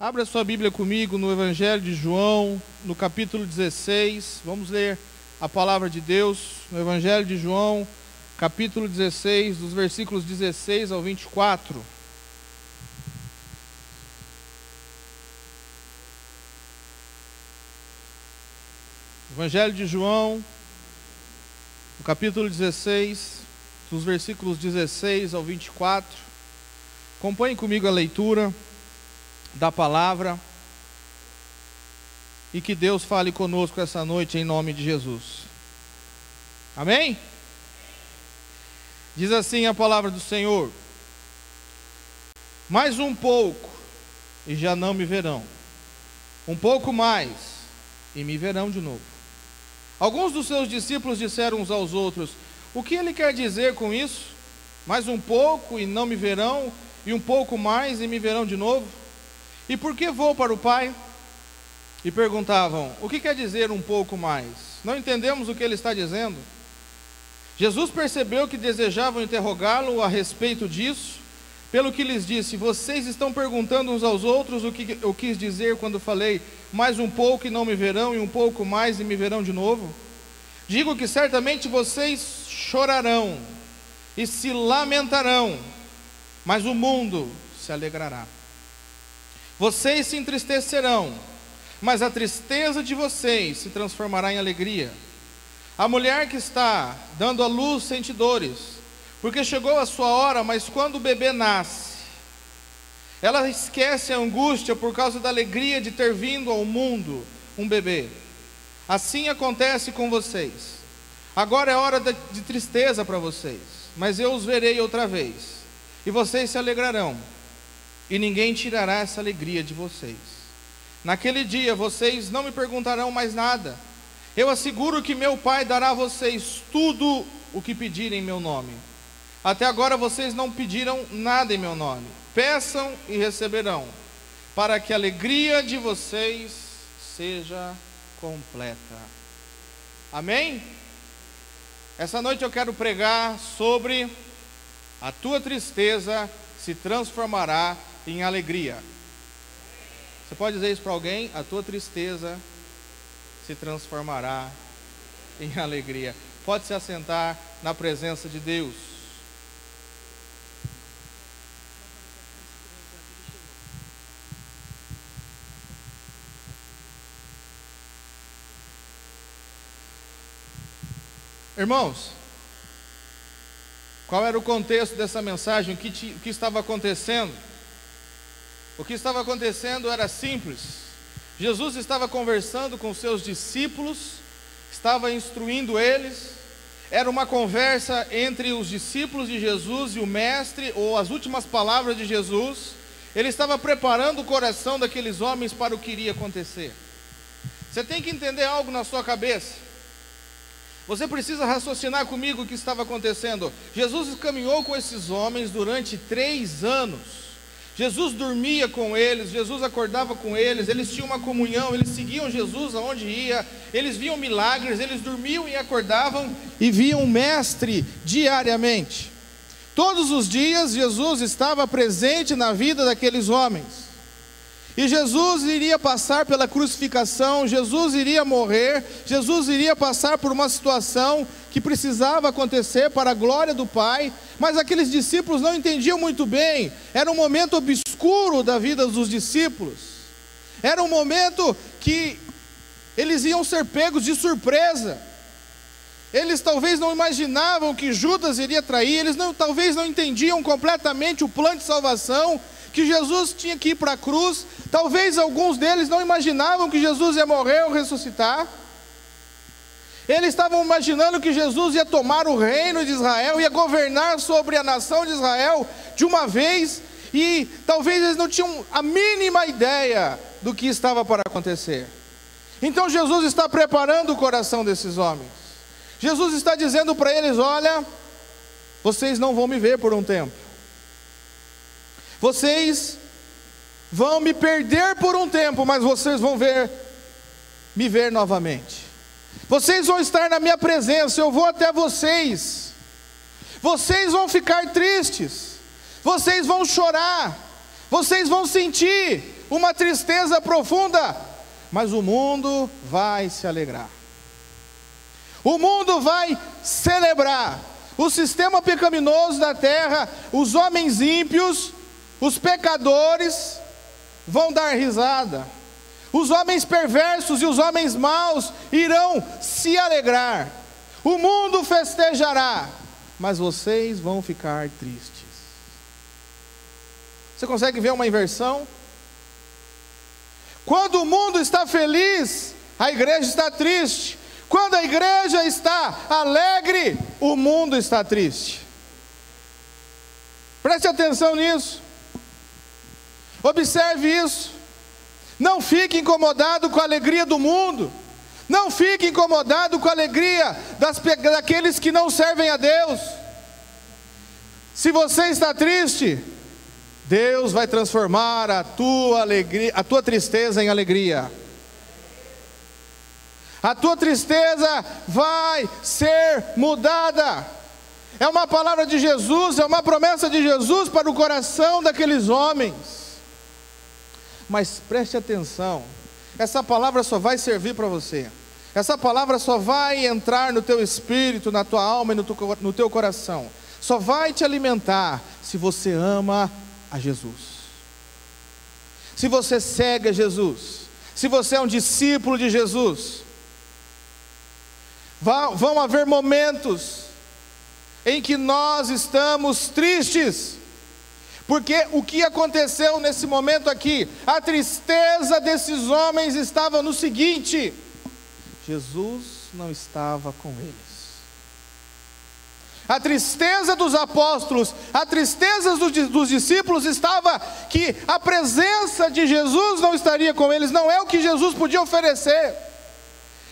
Abra sua Bíblia comigo no Evangelho de João, no capítulo 16. Vamos ler a palavra de Deus no Evangelho de João, capítulo 16, dos versículos 16 ao 24. Evangelho de João, no capítulo 16, dos versículos 16 ao 24. Acompanhe comigo a leitura da palavra e que Deus fale conosco essa noite em nome de Jesus. Amém? Diz assim a palavra do Senhor: Mais um pouco e já não me verão, um pouco mais e me verão de novo. Alguns dos seus discípulos disseram uns aos outros: O que ele quer dizer com isso? Mais um pouco e não me verão, e um pouco mais e me verão de novo? E por que vou para o Pai? E perguntavam: O que quer dizer um pouco mais? Não entendemos o que ele está dizendo. Jesus percebeu que desejavam interrogá-lo a respeito disso, pelo que lhes disse: Vocês estão perguntando uns aos outros o que eu quis dizer quando falei: Mais um pouco e não me verão, e um pouco mais e me verão de novo? Digo que certamente vocês chorarão e se lamentarão, mas o mundo se alegrará. Vocês se entristecerão, mas a tristeza de vocês se transformará em alegria. A mulher que está dando à luz sente dores, porque chegou a sua hora, mas quando o bebê nasce, ela esquece a angústia por causa da alegria de ter vindo ao mundo um bebê. Assim acontece com vocês. Agora é hora de tristeza para vocês, mas eu os verei outra vez, e vocês se alegrarão e ninguém tirará essa alegria de vocês. Naquele dia vocês não me perguntarão mais nada. Eu asseguro que meu Pai dará a vocês tudo o que pedirem em meu nome. Até agora vocês não pediram nada em meu nome. Peçam e receberão, para que a alegria de vocês seja completa. Amém? Essa noite eu quero pregar sobre a tua tristeza se transformará em alegria. Você pode dizer isso para alguém? A tua tristeza se transformará em alegria. Pode se assentar na presença de Deus. Irmãos, qual era o contexto dessa mensagem? O que, o que estava acontecendo? O que estava acontecendo era simples. Jesus estava conversando com seus discípulos, estava instruindo eles. Era uma conversa entre os discípulos de Jesus e o Mestre, ou as últimas palavras de Jesus. Ele estava preparando o coração daqueles homens para o que iria acontecer. Você tem que entender algo na sua cabeça. Você precisa raciocinar comigo o que estava acontecendo. Jesus caminhou com esses homens durante três anos. Jesus dormia com eles, Jesus acordava com eles, eles tinham uma comunhão, eles seguiam Jesus aonde ia, eles viam milagres, eles dormiam e acordavam e viam o Mestre diariamente. Todos os dias Jesus estava presente na vida daqueles homens. E Jesus iria passar pela crucificação, Jesus iria morrer, Jesus iria passar por uma situação que precisava acontecer para a glória do Pai, mas aqueles discípulos não entendiam muito bem, era um momento obscuro da vida dos discípulos, era um momento que eles iam ser pegos de surpresa. Eles talvez não imaginavam que Judas iria trair, eles não, talvez não entendiam completamente o plano de salvação, que Jesus tinha que ir para a cruz, talvez alguns deles não imaginavam que Jesus ia morrer ou ressuscitar. Eles estavam imaginando que Jesus ia tomar o reino de Israel, ia governar sobre a nação de Israel de uma vez, e talvez eles não tinham a mínima ideia do que estava para acontecer. Então Jesus está preparando o coração desses homens. Jesus está dizendo para eles: Olha, vocês não vão me ver por um tempo, vocês vão me perder por um tempo, mas vocês vão ver, me ver novamente. Vocês vão estar na minha presença, eu vou até vocês. Vocês vão ficar tristes, vocês vão chorar, vocês vão sentir, uma tristeza profunda, mas o mundo vai se alegrar. O mundo vai celebrar. O sistema pecaminoso da terra, os homens ímpios, os pecadores vão dar risada. Os homens perversos e os homens maus irão se alegrar. O mundo festejará, mas vocês vão ficar tristes. Você consegue ver uma inversão? Quando o mundo está feliz, a igreja está triste. Quando a igreja está alegre, o mundo está triste. Preste atenção nisso. Observe isso. Não fique incomodado com a alegria do mundo. Não fique incomodado com a alegria das, daqueles que não servem a Deus. Se você está triste, Deus vai transformar a tua alegria, a tua tristeza em alegria. A tua tristeza vai ser mudada. É uma palavra de Jesus, é uma promessa de Jesus para o coração daqueles homens. Mas preste atenção, essa palavra só vai servir para você. Essa palavra só vai entrar no teu espírito, na tua alma e no teu, no teu coração. Só vai te alimentar se você ama a Jesus. Se você segue a Jesus. Se você é um discípulo de Jesus. Vão haver momentos em que nós estamos tristes porque o que aconteceu nesse momento aqui? A tristeza desses homens estava no seguinte: Jesus não estava com eles. A tristeza dos apóstolos, a tristeza dos, discípulos estava que a presença de Jesus não estaria com eles, não é o que Jesus podia oferecer.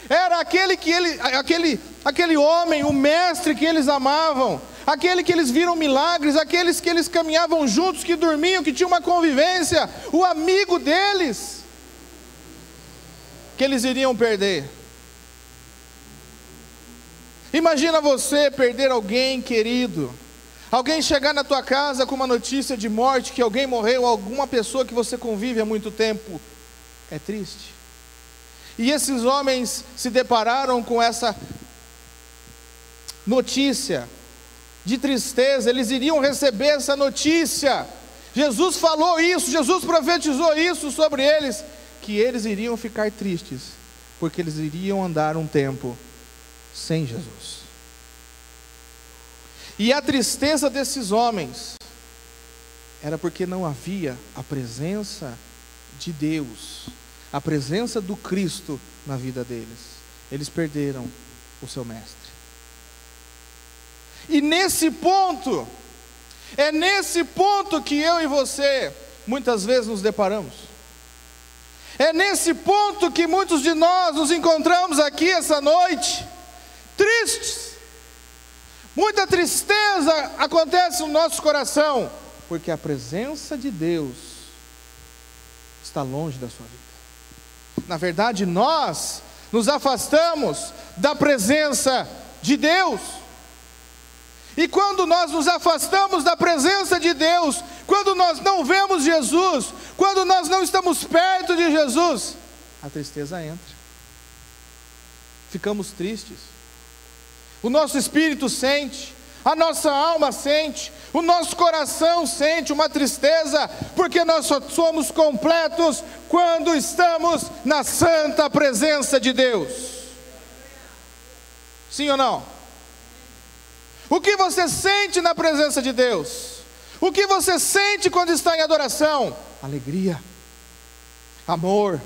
Era aquele que ele, aquele, aquele homem, o mestre que eles amavam, aquele que eles viram milagres, aqueles que eles caminhavam juntos, que dormiam, que tinham uma convivência, o amigo deles, que eles iriam perder. Imagina você perder alguém querido, alguém chegar na tua casa com uma notícia de morte, que alguém morreu, alguma pessoa que você convive há muito tempo. É triste. E esses homens se depararam com essa notícia de tristeza, eles iriam receber essa notícia. Jesus falou isso, Jesus profetizou isso sobre eles, que eles iriam ficar tristes, porque eles iriam andar um tempo sem Jesus. E a tristeza desses homens era porque não havia a presença de Deus, a presença do Cristo na vida deles. Eles perderam o seu mestre. E nesse ponto, é nesse ponto que eu e você muitas vezes nos deparamos. É nesse ponto que muitos de nós nos encontramos aqui essa noite, tristes. Muita tristeza acontece no nosso coração, porque a presença de Deus está longe da sua vida. Na verdade, nós nos afastamos da presença de Deus. E quando nós nos afastamos da presença de Deus, quando nós não vemos Jesus, quando nós não estamos perto de Jesus, a tristeza entra. Ficamos tristes. O nosso espírito sente, a nossa alma sente, o nosso coração sente uma tristeza, porque nós só somos completos quando estamos na santa presença de Deus. Sim ou não? O que você sente na presença de Deus? O que você sente quando está em adoração? Alegria, amor.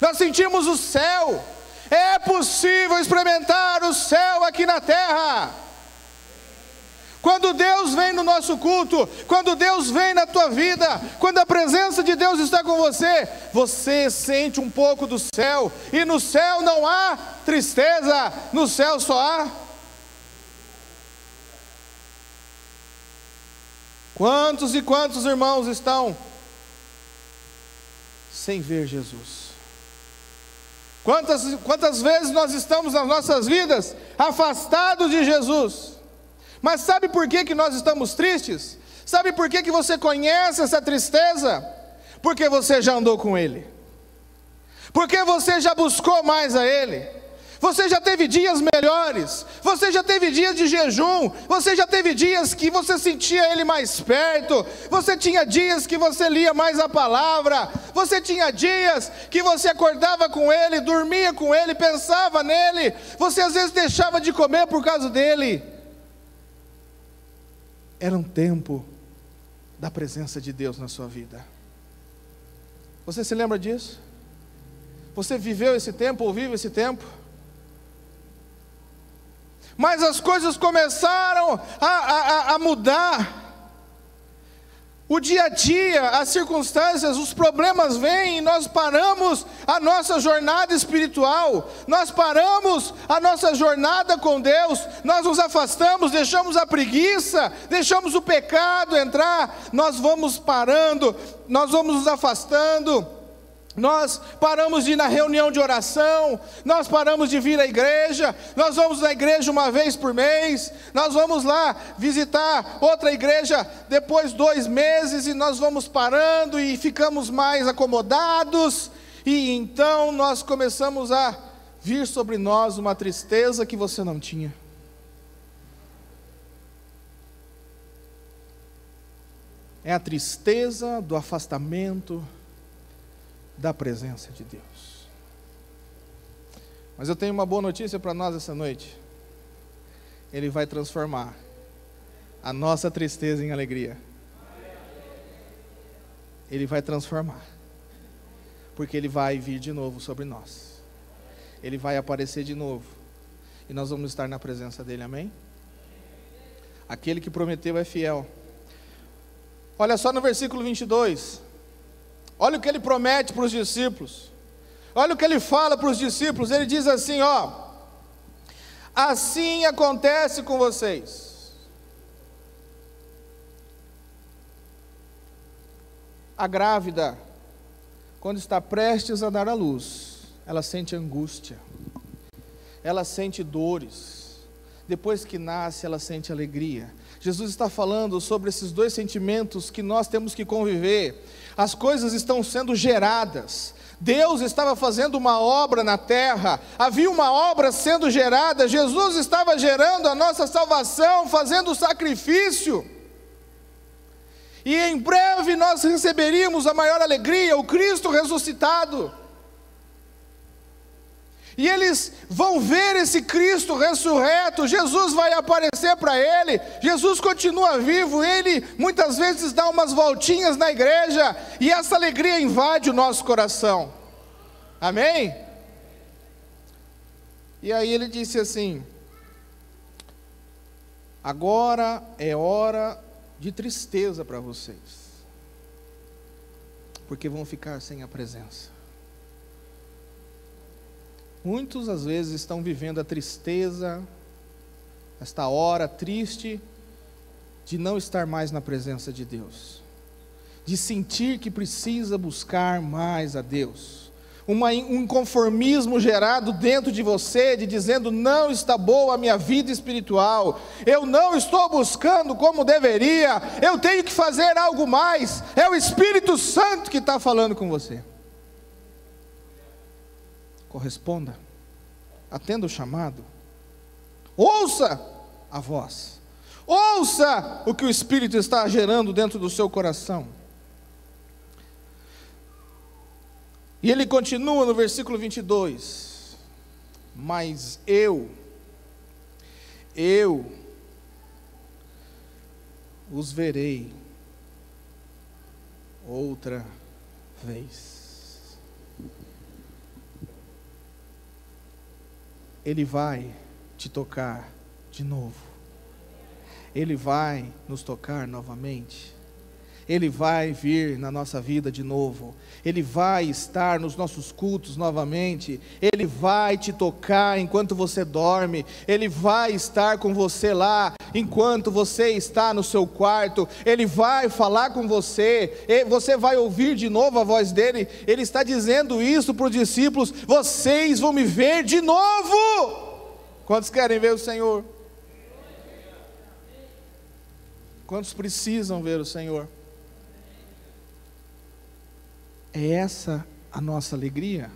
Nós sentimos o céu. É possível experimentar o céu aqui na terra. Quando Deus vem no nosso culto, quando Deus vem na tua vida, quando a presença de Deus está com você, você sente um pouco do céu, e no céu não há tristeza, no céu só há Quantos e quantos irmãos estão sem ver Jesus? Quantas, quantas vezes nós estamos nas nossas vidas afastados de Jesus? Mas sabe por que, que nós estamos tristes? Sabe por que, que você conhece essa tristeza? Porque você já andou com Ele, porque você já buscou mais a Ele, você já teve dias melhores, você já teve dias de jejum, você já teve dias que você sentia Ele mais perto, você tinha dias que você lia mais a palavra, você tinha dias que você acordava com Ele, dormia com Ele, pensava nele, você às vezes deixava de comer por causa dele. Era um tempo da presença de Deus na sua vida. Você se lembra disso? Você viveu esse tempo ou vive esse tempo? Mas as coisas começaram a, a, a mudar. O dia a dia, as circunstâncias, os problemas vêm e nós paramos a nossa jornada espiritual, nós paramos a nossa jornada com Deus, nós nos afastamos, deixamos a preguiça, deixamos o pecado entrar, nós vamos parando, nós vamos nos afastando. Nós paramos de ir na reunião de oração, nós paramos de vir à igreja, nós vamos na igreja uma vez por mês, nós vamos lá visitar outra igreja depois dois meses e nós vamos parando e ficamos mais acomodados, e então nós começamos a vir sobre nós uma tristeza que você não tinha. É a tristeza do afastamento da presença de Deus. Mas eu tenho uma boa notícia para nós essa noite. Ele vai transformar a nossa tristeza em alegria. Ele vai transformar. Porque ele vai vir de novo sobre nós. Ele vai aparecer de novo. E nós vamos estar na presença dele, amém? Aquele que prometeu é fiel. Olha só no versículo 22. Olha o que ele promete para os discípulos. Olha o que ele fala para os discípulos. Ele diz assim: Ó, assim acontece com vocês. A grávida, quando está prestes a dar à luz, ela sente angústia, ela sente dores. Depois que nasce, ela sente alegria. Jesus está falando sobre esses dois sentimentos que nós temos que conviver. As coisas estão sendo geradas. Deus estava fazendo uma obra na terra, havia uma obra sendo gerada, Jesus estava gerando a nossa salvação, fazendo o sacrifício. E em breve nós receberíamos a maior alegria, o Cristo ressuscitado. E eles vão ver esse Cristo ressurreto, Jesus vai aparecer para ele, Jesus continua vivo, ele muitas vezes dá umas voltinhas na igreja, e essa alegria invade o nosso coração. Amém? E aí ele disse assim: Agora é hora de tristeza para vocês, porque vão ficar sem a presença. Muitos às vezes estão vivendo a tristeza, esta hora triste de não estar mais na presença de Deus, de sentir que precisa buscar mais a Deus. Uma, um conformismo gerado dentro de você, de dizendo: não está boa a minha vida espiritual, eu não estou buscando como deveria, eu tenho que fazer algo mais. É o Espírito Santo que está falando com você corresponda, atenda o chamado, ouça a voz, ouça o que o Espírito está gerando dentro do seu coração. E ele continua no versículo 22: Mas eu, eu os verei outra vez. Ele vai te tocar de novo. Ele vai nos tocar novamente. Ele vai vir na nossa vida de novo. Ele vai estar nos nossos cultos novamente. Ele vai te tocar enquanto você dorme. Ele vai estar com você lá enquanto você está no seu quarto. Ele vai falar com você. Você vai ouvir de novo a voz dele. Ele está dizendo isso para os discípulos: Vocês vão me ver de novo. Quantos querem ver o Senhor? Quantos precisam ver o Senhor? É essa a nossa alegria?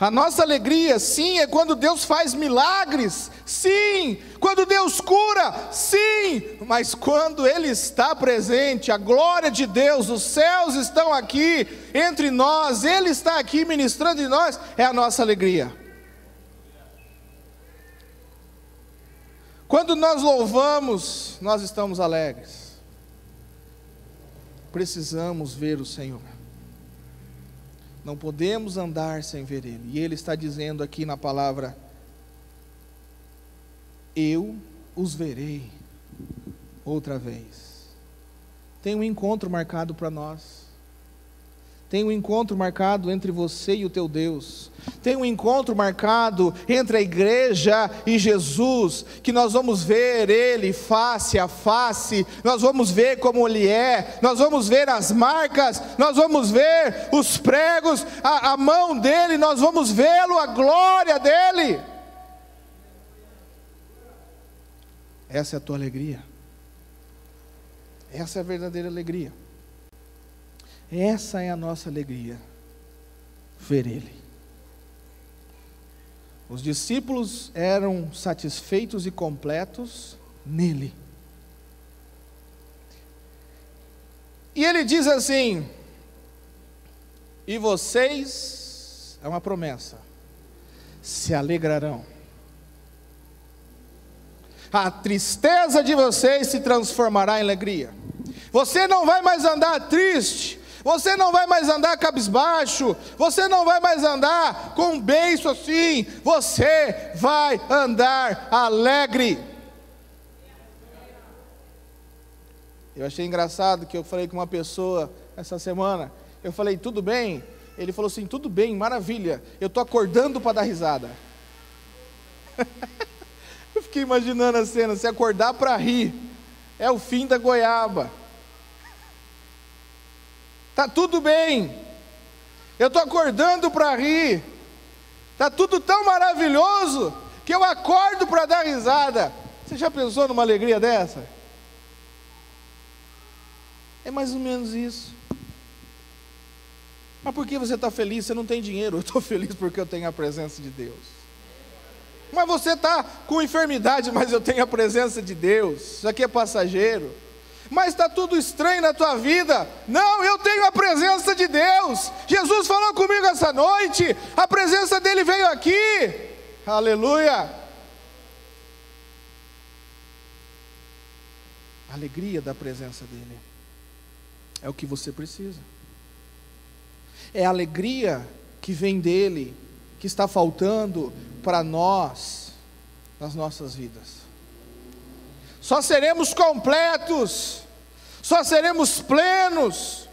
A nossa alegria, sim, é quando Deus faz milagres, sim, quando Deus cura, sim, mas quando Ele está presente, a glória de Deus, os céus estão aqui entre nós, Ele está aqui ministrando em nós, é a nossa alegria. Quando nós louvamos, nós estamos alegres. Precisamos ver o Senhor. Não podemos andar sem ver Ele. E Ele está dizendo aqui na palavra: Eu os verei outra vez. Tem um encontro marcado para nós. Tem um encontro marcado entre você e o teu Deus. Tem um encontro marcado entre a igreja e Jesus, que nós vamos ver Ele face a face, nós vamos ver como Ele é, nós vamos ver as marcas, nós vamos ver os pregos, a, a mão dEle, nós vamos vê-lo, a glória dEle. Essa é a tua alegria. Essa é a verdadeira alegria. Essa é a nossa alegria, ver Ele. Os discípulos eram satisfeitos e completos nele. E ele diz assim: E vocês, é uma promessa, se alegrarão. A tristeza de vocês se transformará em alegria. Você não vai mais andar triste, você não vai mais andar cabisbaixo, você não vai mais andar com um beiço assim, você vai andar alegre. Eu achei engraçado que eu falei com uma pessoa essa semana, eu falei, tudo bem? Ele falou assim, tudo bem, maravilha, eu estou acordando para dar risada. eu fiquei imaginando a cena, se acordar para rir, é o fim da goiaba. Tá tudo bem. Eu estou acordando para rir. Tá tudo tão maravilhoso que eu acordo para dar risada. Você já pensou numa alegria dessa? É mais ou menos isso. Mas por que você está feliz? Você não tem dinheiro. Eu estou feliz porque eu tenho a presença de Deus. Mas você está com enfermidade, mas eu tenho a presença de Deus. Isso aqui é passageiro mas está tudo estranho na tua vida. Não, eu tenho a presença de Deus. Jesus falou comigo essa noite, a presença dele veio aqui. Aleluia. A alegria da presença dele é o que você precisa. É a alegria que vem dele que está faltando para nós nas nossas vidas só seremos completos, só seremos plenos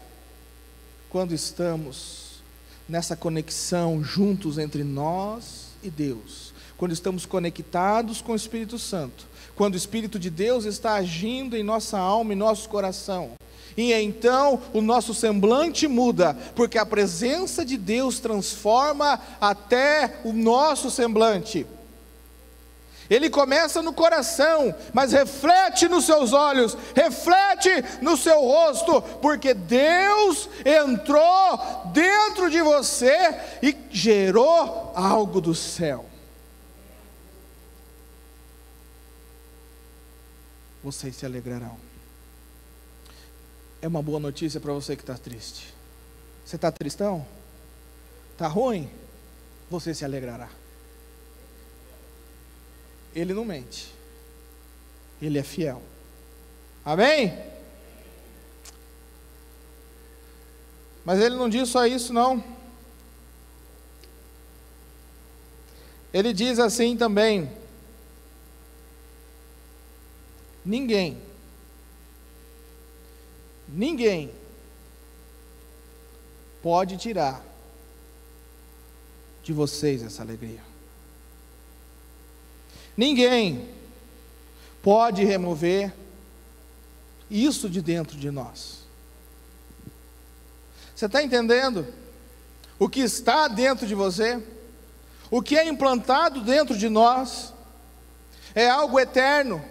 quando estamos nessa conexão juntos entre nós e Deus, quando estamos conectados com o Espírito Santo, quando o Espírito de Deus está agindo em nossa alma e nosso coração. E então o nosso semblante muda, porque a presença de Deus transforma até o nosso semblante. Ele começa no coração, mas reflete nos seus olhos, reflete no seu rosto, porque Deus entrou dentro de você e gerou algo do céu. Vocês se alegrarão. É uma boa notícia para você que está triste. Você está tristão? Está ruim? Você se alegrará. Ele não mente. Ele é fiel. Amém? Mas ele não diz só isso, não. Ele diz assim também: ninguém, ninguém pode tirar de vocês essa alegria. Ninguém pode remover isso de dentro de nós. Você está entendendo? O que está dentro de você, o que é implantado dentro de nós, é algo eterno.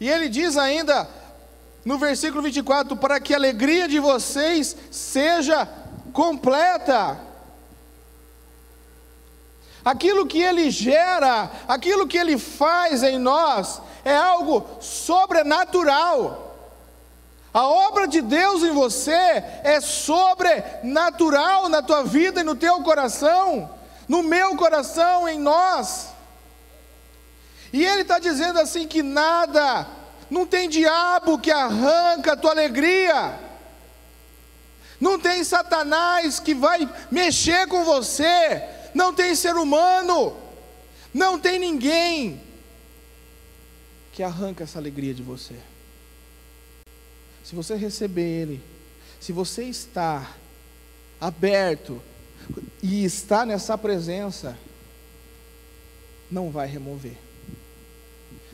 E ele diz ainda, no versículo 24: para que a alegria de vocês seja completa. Aquilo que ele gera, aquilo que ele faz em nós, é algo sobrenatural. A obra de Deus em você é sobrenatural na tua vida e no teu coração, no meu coração, em nós. E ele está dizendo assim que nada, não tem diabo que arranca a tua alegria, não tem Satanás que vai mexer com você, não tem ser humano, não tem ninguém que arranca essa alegria de você. Se você receber Ele, se você está aberto e está nessa presença, não vai remover,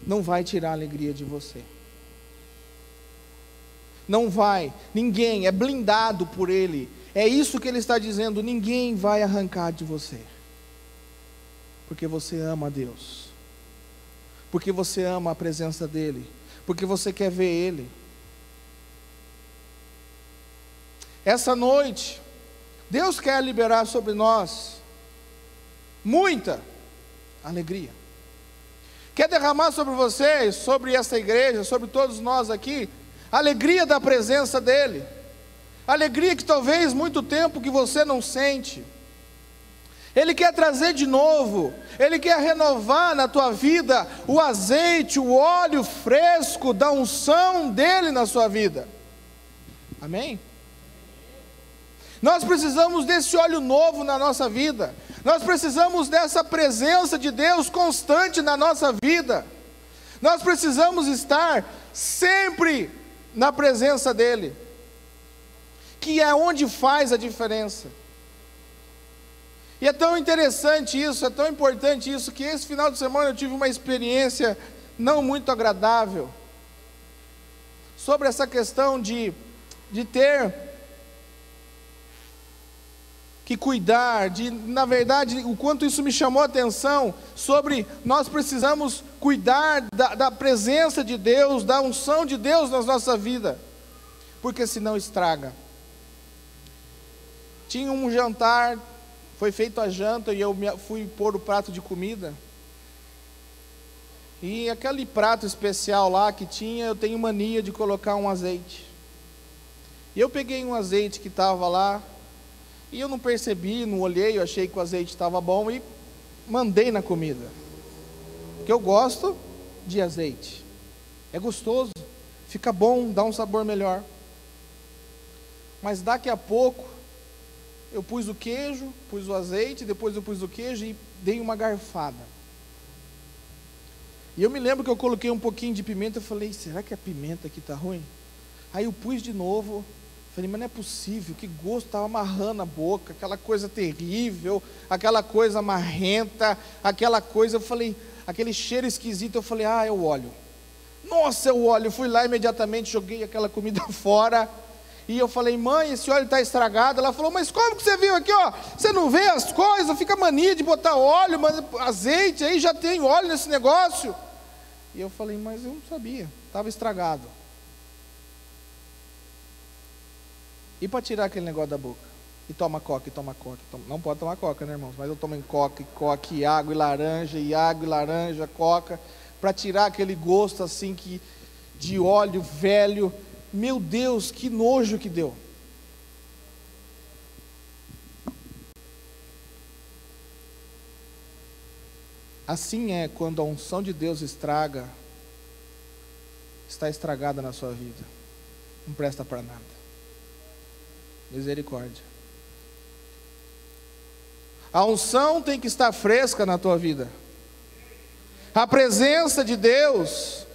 não vai tirar a alegria de você. Não vai, ninguém é blindado por Ele. É isso que Ele está dizendo: ninguém vai arrancar de você, porque você ama a Deus, porque você ama a presença dEle, porque você quer ver Ele. Essa noite, Deus quer liberar sobre nós muita alegria. Quer derramar sobre vocês, sobre essa igreja, sobre todos nós aqui, alegria da presença dEle. Alegria que talvez muito tempo que você não sente. Ele quer trazer de novo, Ele quer renovar na tua vida o azeite, o óleo fresco da unção dEle na sua vida. Amém? Nós precisamos desse óleo novo na nossa vida. Nós precisamos dessa presença de Deus constante na nossa vida. Nós precisamos estar sempre na presença dEle, que é onde faz a diferença. E é tão interessante isso, é tão importante isso, que esse final de semana eu tive uma experiência não muito agradável sobre essa questão de, de ter que cuidar, de, na verdade, o quanto isso me chamou a atenção sobre nós precisamos cuidar da, da presença de Deus, da unção de Deus na nossa vida, porque senão estraga. Tinha um jantar, foi feito a janta e eu fui pôr o prato de comida. E aquele prato especial lá que tinha, eu tenho mania de colocar um azeite. E eu peguei um azeite que estava lá, e eu não percebi, não olhei, eu achei que o azeite estava bom e mandei na comida. Porque eu gosto de azeite. É gostoso, fica bom, dá um sabor melhor. Mas daqui a pouco eu pus o queijo, pus o azeite, depois eu pus o queijo e dei uma garfada. E eu me lembro que eu coloquei um pouquinho de pimenta, eu falei, será que a pimenta aqui está ruim? Aí eu pus de novo, Falei, mas não é possível, que gosto, estava amarrando a boca, aquela coisa terrível, aquela coisa marrenta, aquela coisa, eu falei, aquele cheiro esquisito, eu falei, ah, é o óleo. Nossa, é o óleo. Fui lá imediatamente, joguei aquela comida fora. E eu falei, mãe, esse óleo está estragado. Ela falou, mas como que você viu aqui, ó? Você não vê as coisas, fica mania de botar óleo, azeite, aí já tem óleo nesse negócio. E eu falei, mas eu não sabia, estava estragado. E para tirar aquele negócio da boca? E toma coca, e toma coca. Toma... Não pode tomar coca, né, irmãos? Mas eu tomo em coca, e coca, e água, e laranja, e água, e laranja, coca. Para tirar aquele gosto assim que de óleo velho. Meu Deus, que nojo que deu. Assim é quando a unção de Deus estraga, está estragada na sua vida. Não presta para nada. Misericórdia. A unção tem que estar fresca na tua vida. A presença de Deus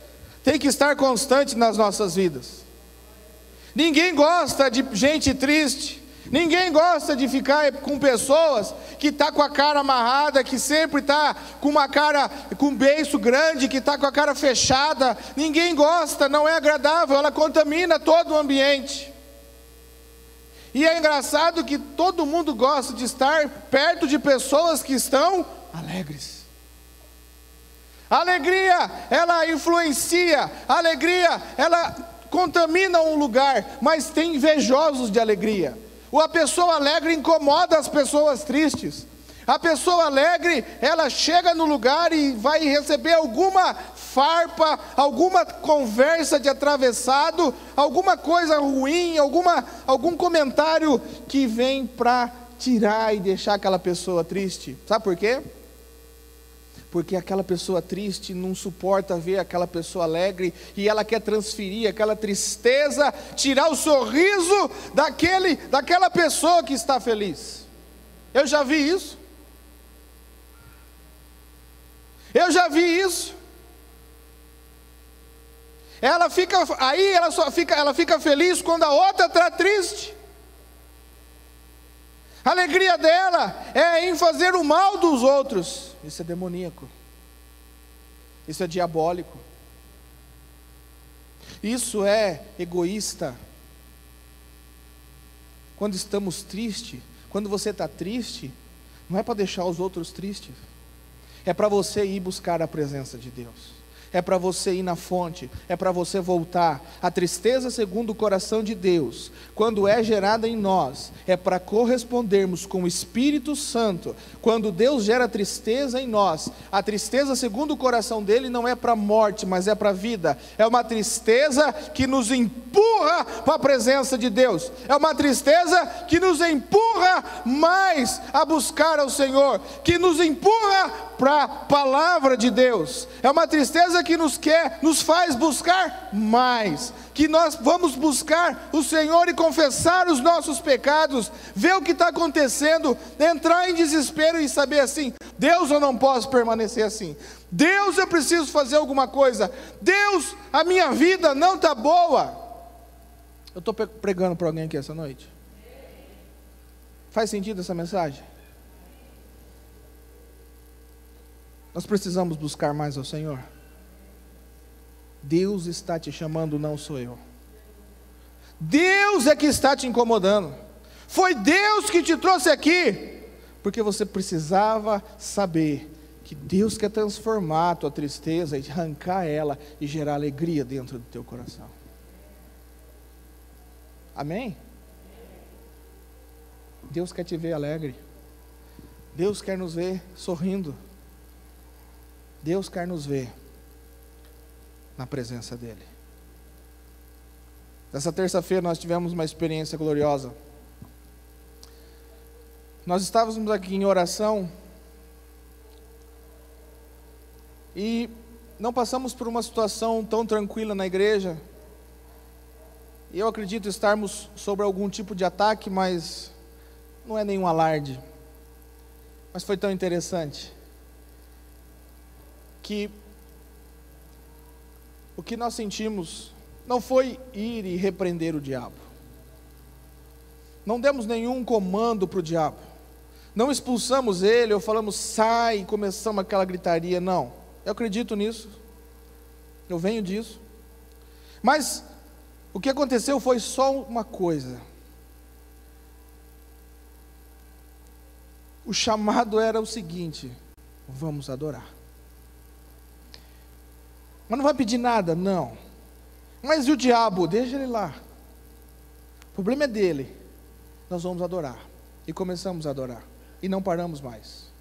tem que estar constante nas nossas vidas. Ninguém gosta de gente triste. Ninguém gosta de ficar com pessoas que está com a cara amarrada, que sempre está com uma cara, com um beiço grande, que está com a cara fechada. Ninguém gosta, não é agradável, ela contamina todo o ambiente. E é engraçado que todo mundo gosta de estar perto de pessoas que estão alegres. Alegria, ela influencia, alegria, ela contamina um lugar, mas tem invejosos de alegria. A pessoa alegre incomoda as pessoas tristes. A pessoa alegre, ela chega no lugar e vai receber alguma farpa, alguma conversa de atravessado, alguma coisa ruim, alguma, algum comentário que vem para tirar e deixar aquela pessoa triste. Sabe por quê? Porque aquela pessoa triste não suporta ver aquela pessoa alegre e ela quer transferir aquela tristeza, tirar o sorriso daquele, daquela pessoa que está feliz. Eu já vi isso. Eu já vi isso. Ela fica, aí ela só fica, ela fica feliz quando a outra está triste. A alegria dela é em fazer o mal dos outros. Isso é demoníaco. Isso é diabólico. Isso é egoísta. Quando estamos tristes, quando você está triste, não é para deixar os outros tristes é para você ir buscar a presença de Deus é para você ir na fonte, é para você voltar. A tristeza, segundo o coração de Deus, quando é gerada em nós, é para correspondermos com o Espírito Santo. Quando Deus gera tristeza em nós, a tristeza, segundo o coração dele, não é para a morte, mas é para a vida. É uma tristeza que nos empurra para a presença de Deus. É uma tristeza que nos empurra mais a buscar ao Senhor, que nos empurra para a palavra de Deus. É uma tristeza que nos quer, nos faz buscar mais. Que nós vamos buscar o Senhor e confessar os nossos pecados, ver o que está acontecendo, entrar em desespero e saber assim: Deus, eu não posso permanecer assim. Deus, eu preciso fazer alguma coisa. Deus, a minha vida não está boa. Eu estou pregando para alguém aqui essa noite. Faz sentido essa mensagem? Nós precisamos buscar mais ao Senhor. Deus está te chamando, não sou eu. Deus é que está te incomodando. Foi Deus que te trouxe aqui, porque você precisava saber que Deus quer transformar a tua tristeza e arrancar ela e gerar alegria dentro do teu coração. Amém? Deus quer te ver alegre. Deus quer nos ver sorrindo. Deus quer nos ver na presença dEle. Nessa terça-feira nós tivemos uma experiência gloriosa. Nós estávamos aqui em oração e não passamos por uma situação tão tranquila na igreja. Eu acredito estarmos sobre algum tipo de ataque, mas não é nenhum alarde. Mas foi tão interessante que o que nós sentimos não foi ir e repreender o diabo. Não demos nenhum comando para o diabo. Não expulsamos ele ou falamos sai e começamos aquela gritaria. Não. Eu acredito nisso. Eu venho disso. Mas o que aconteceu foi só uma coisa. O chamado era o seguinte: vamos adorar. Mas não vai pedir nada? Não. Mas e o diabo? Deixa ele lá. O problema é dele. Nós vamos adorar. E começamos a adorar. E não paramos mais.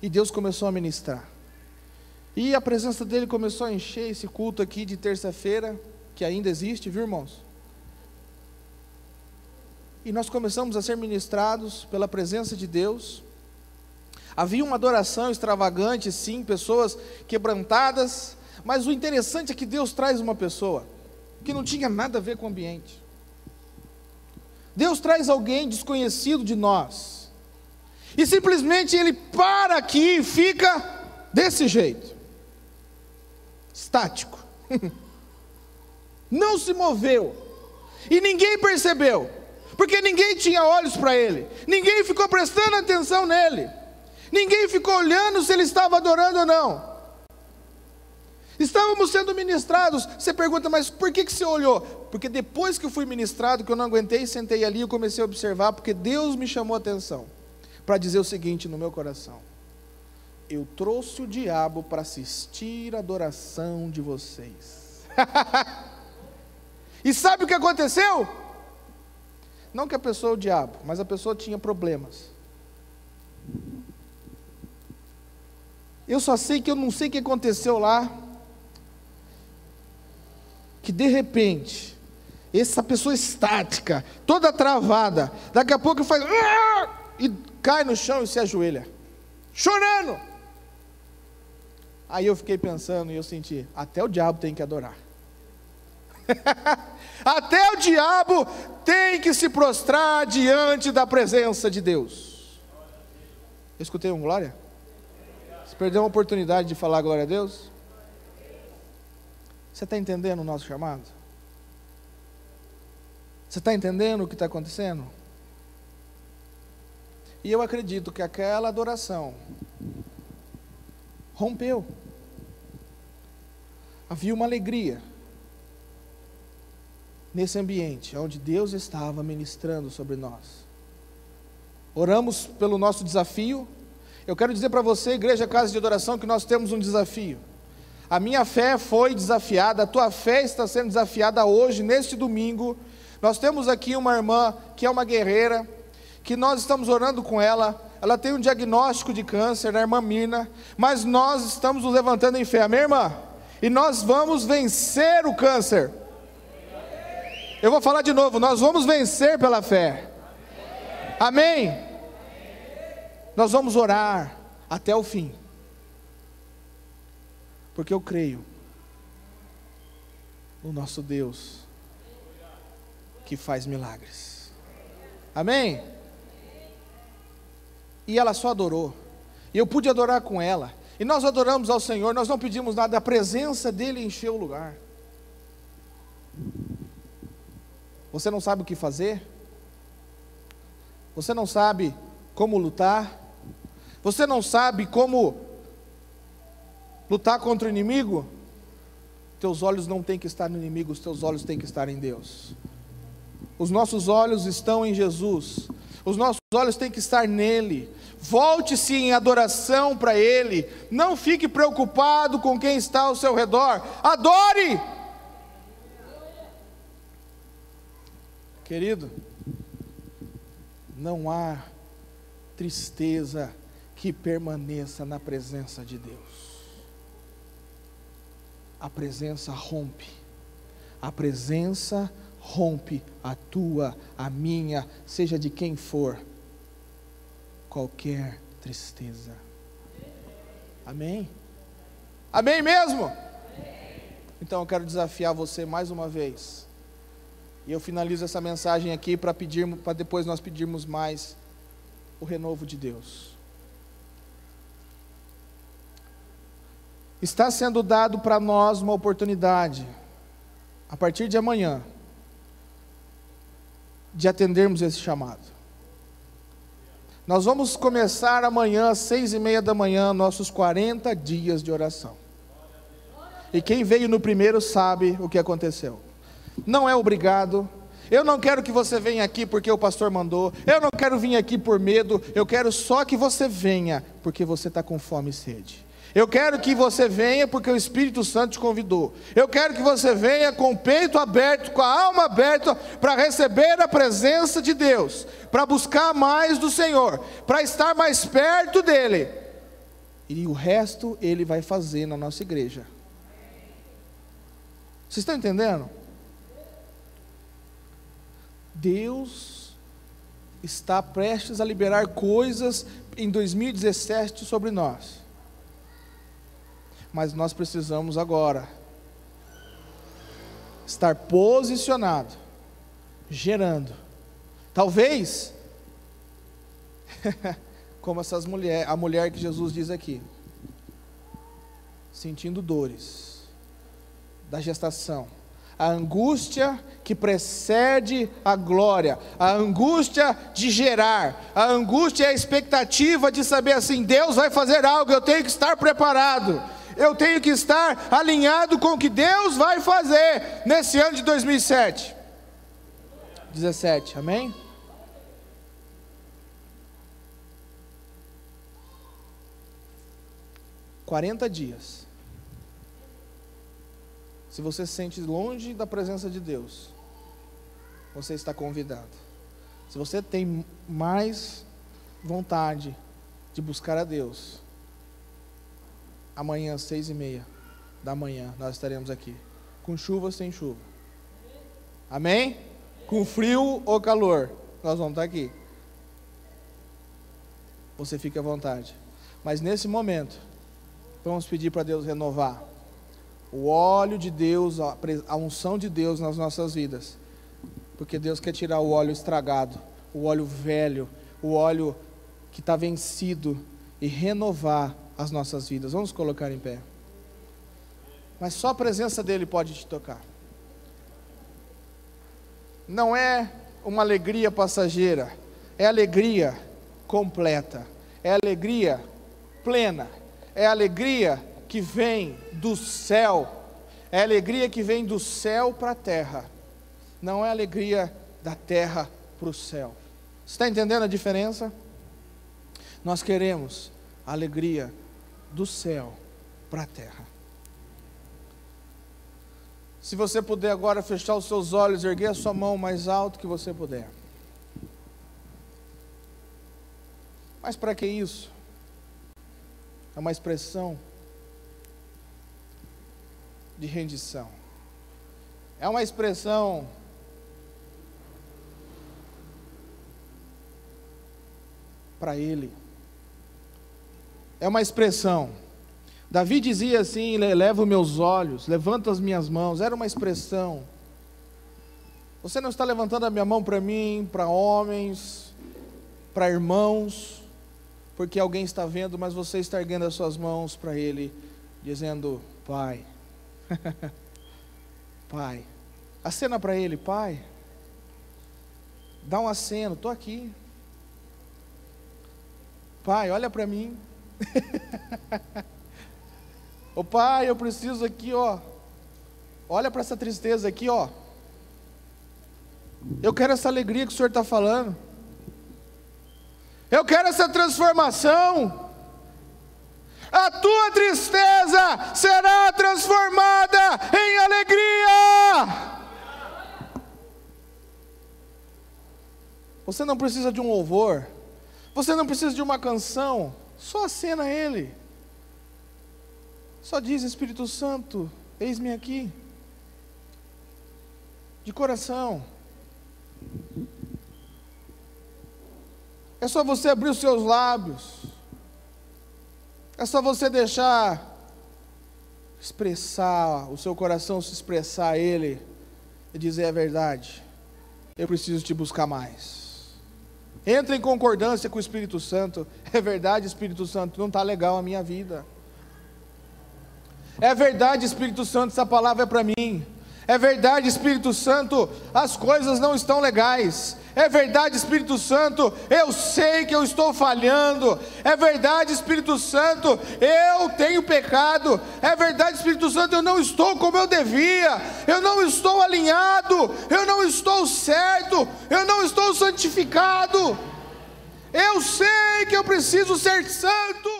E Deus começou a ministrar. E a presença dele começou a encher esse culto aqui de terça-feira, que ainda existe, viu irmãos? E nós começamos a ser ministrados pela presença de Deus. Havia uma adoração extravagante, sim, pessoas quebrantadas, mas o interessante é que Deus traz uma pessoa que não tinha nada a ver com o ambiente. Deus traz alguém desconhecido de nós. E simplesmente ele para aqui e fica desse jeito. Estático. Não se moveu. E ninguém percebeu. Porque ninguém tinha olhos para ele. Ninguém ficou prestando atenção nele. Ninguém ficou olhando se ele estava adorando ou não. Estávamos sendo ministrados. Você pergunta, mas por que, que você olhou? Porque depois que eu fui ministrado, que eu não aguentei, sentei ali e comecei a observar, porque Deus me chamou a atenção para dizer o seguinte no meu coração: Eu trouxe o diabo para assistir a adoração de vocês. e sabe o que aconteceu? Não que a pessoa é o diabo, mas a pessoa tinha problemas. Eu só sei que eu não sei o que aconteceu lá. Que de repente, essa pessoa estática, toda travada, daqui a pouco faz. E cai no chão e se ajoelha, chorando. Aí eu fiquei pensando e eu senti: até o diabo tem que adorar. até o diabo tem que se prostrar diante da presença de Deus. Eu escutei um glória? Você perdeu uma oportunidade de falar glória a Deus? Você está entendendo o nosso chamado? Você está entendendo o que está acontecendo? E eu acredito que aquela adoração rompeu. Havia uma alegria nesse ambiente onde Deus estava ministrando sobre nós. Oramos pelo nosso desafio, eu quero dizer para você, igreja Casa de Adoração, que nós temos um desafio. A minha fé foi desafiada, a tua fé está sendo desafiada hoje, neste domingo. Nós temos aqui uma irmã que é uma guerreira, que nós estamos orando com ela. Ela tem um diagnóstico de câncer, a irmã Mirna, mas nós estamos nos levantando em fé, amém, irmã? E nós vamos vencer o câncer. Eu vou falar de novo, nós vamos vencer pela fé. Amém? Nós vamos orar até o fim. Porque eu creio no nosso Deus que faz milagres. Amém? E ela só adorou. E eu pude adorar com ela. E nós adoramos ao Senhor, nós não pedimos nada, a presença dele encheu o lugar. Você não sabe o que fazer? Você não sabe como lutar? Você não sabe como lutar contra o inimigo? Teus olhos não têm que estar no inimigo, os teus olhos têm que estar em Deus. Os nossos olhos estão em Jesus. Os nossos olhos têm que estar nele. Volte-se em adoração para Ele. Não fique preocupado com quem está ao seu redor. Adore! Querido, não há tristeza que permaneça na presença de Deus. A presença rompe, a presença rompe a tua, a minha, seja de quem for, qualquer tristeza. Amém? Amém mesmo? Então eu quero desafiar você mais uma vez. E eu finalizo essa mensagem aqui para pedir, para depois nós pedirmos mais o renovo de Deus. Está sendo dado para nós uma oportunidade, a partir de amanhã, de atendermos esse chamado. Nós vamos começar amanhã, às seis e meia da manhã, nossos 40 dias de oração. E quem veio no primeiro sabe o que aconteceu. Não é obrigado. Eu não quero que você venha aqui porque o pastor mandou. Eu não quero vir aqui por medo. Eu quero só que você venha porque você está com fome e sede. Eu quero que você venha porque o Espírito Santo te convidou. Eu quero que você venha com o peito aberto, com a alma aberta, para receber a presença de Deus, para buscar mais do Senhor, para estar mais perto dEle. E o resto Ele vai fazer na nossa igreja. Vocês estão entendendo? Deus está prestes a liberar coisas em 2017 sobre nós mas nós precisamos agora estar posicionado, gerando. Talvez, como essas mulheres, a mulher que Jesus diz aqui, sentindo dores da gestação, a angústia que precede a glória, a angústia de gerar, a angústia é a expectativa de saber assim: Deus vai fazer algo, eu tenho que estar preparado eu tenho que estar alinhado com o que Deus vai fazer nesse ano de 2007. 17, amém? Quarenta dias. Se você se sente longe da presença de Deus, você está convidado. Se você tem mais vontade de buscar a Deus, amanhã, seis e meia da manhã, nós estaremos aqui. Com chuva ou sem chuva. Amém? Com frio ou calor, nós vamos estar aqui. Você fica à vontade. Mas nesse momento, vamos pedir para Deus renovar o óleo de Deus, a unção de Deus nas nossas vidas. Porque Deus quer tirar o óleo estragado, o óleo velho, o óleo que está vencido e renovar as nossas vidas. Vamos colocar em pé. Mas só a presença dele pode te tocar. Não é uma alegria passageira, é alegria completa, é alegria plena, é alegria que vem do céu, é alegria que vem do céu para a terra, não é alegria da terra para o céu. Você está entendendo a diferença? Nós queremos alegria do céu para a terra. Se você puder agora fechar os seus olhos, erguer a sua mão mais alto que você puder. Mas para que isso? É uma expressão de rendição. É uma expressão para ele. É uma expressão. Davi dizia assim: Leva os meus olhos, levanta as minhas mãos. Era uma expressão. Você não está levantando a minha mão para mim, para homens, para irmãos, porque alguém está vendo, mas você está erguendo as suas mãos para Ele, dizendo: Pai, Pai, acena para Ele, Pai, dá um aceno, estou aqui. Pai, olha para mim. Ô pai, eu preciso aqui, ó. Olha para essa tristeza aqui, ó. Eu quero essa alegria que o Senhor está falando. Eu quero essa transformação. A tua tristeza será transformada em alegria. Você não precisa de um louvor. Você não precisa de uma canção. Só acena Ele. Só diz Espírito Santo, eis-me aqui. De coração. É só você abrir os seus lábios. É só você deixar expressar, o seu coração se expressar a Ele e dizer a verdade. Eu preciso te buscar mais. Entra em concordância com o Espírito Santo. É verdade, Espírito Santo, não está legal a minha vida. É verdade, Espírito Santo, essa palavra é para mim. É verdade, Espírito Santo, as coisas não estão legais. É verdade, Espírito Santo, eu sei que eu estou falhando. É verdade, Espírito Santo, eu tenho pecado. É verdade, Espírito Santo, eu não estou como eu devia. Eu não estou alinhado. Eu não estou certo. Eu não estou santificado. Eu sei que eu preciso ser santo.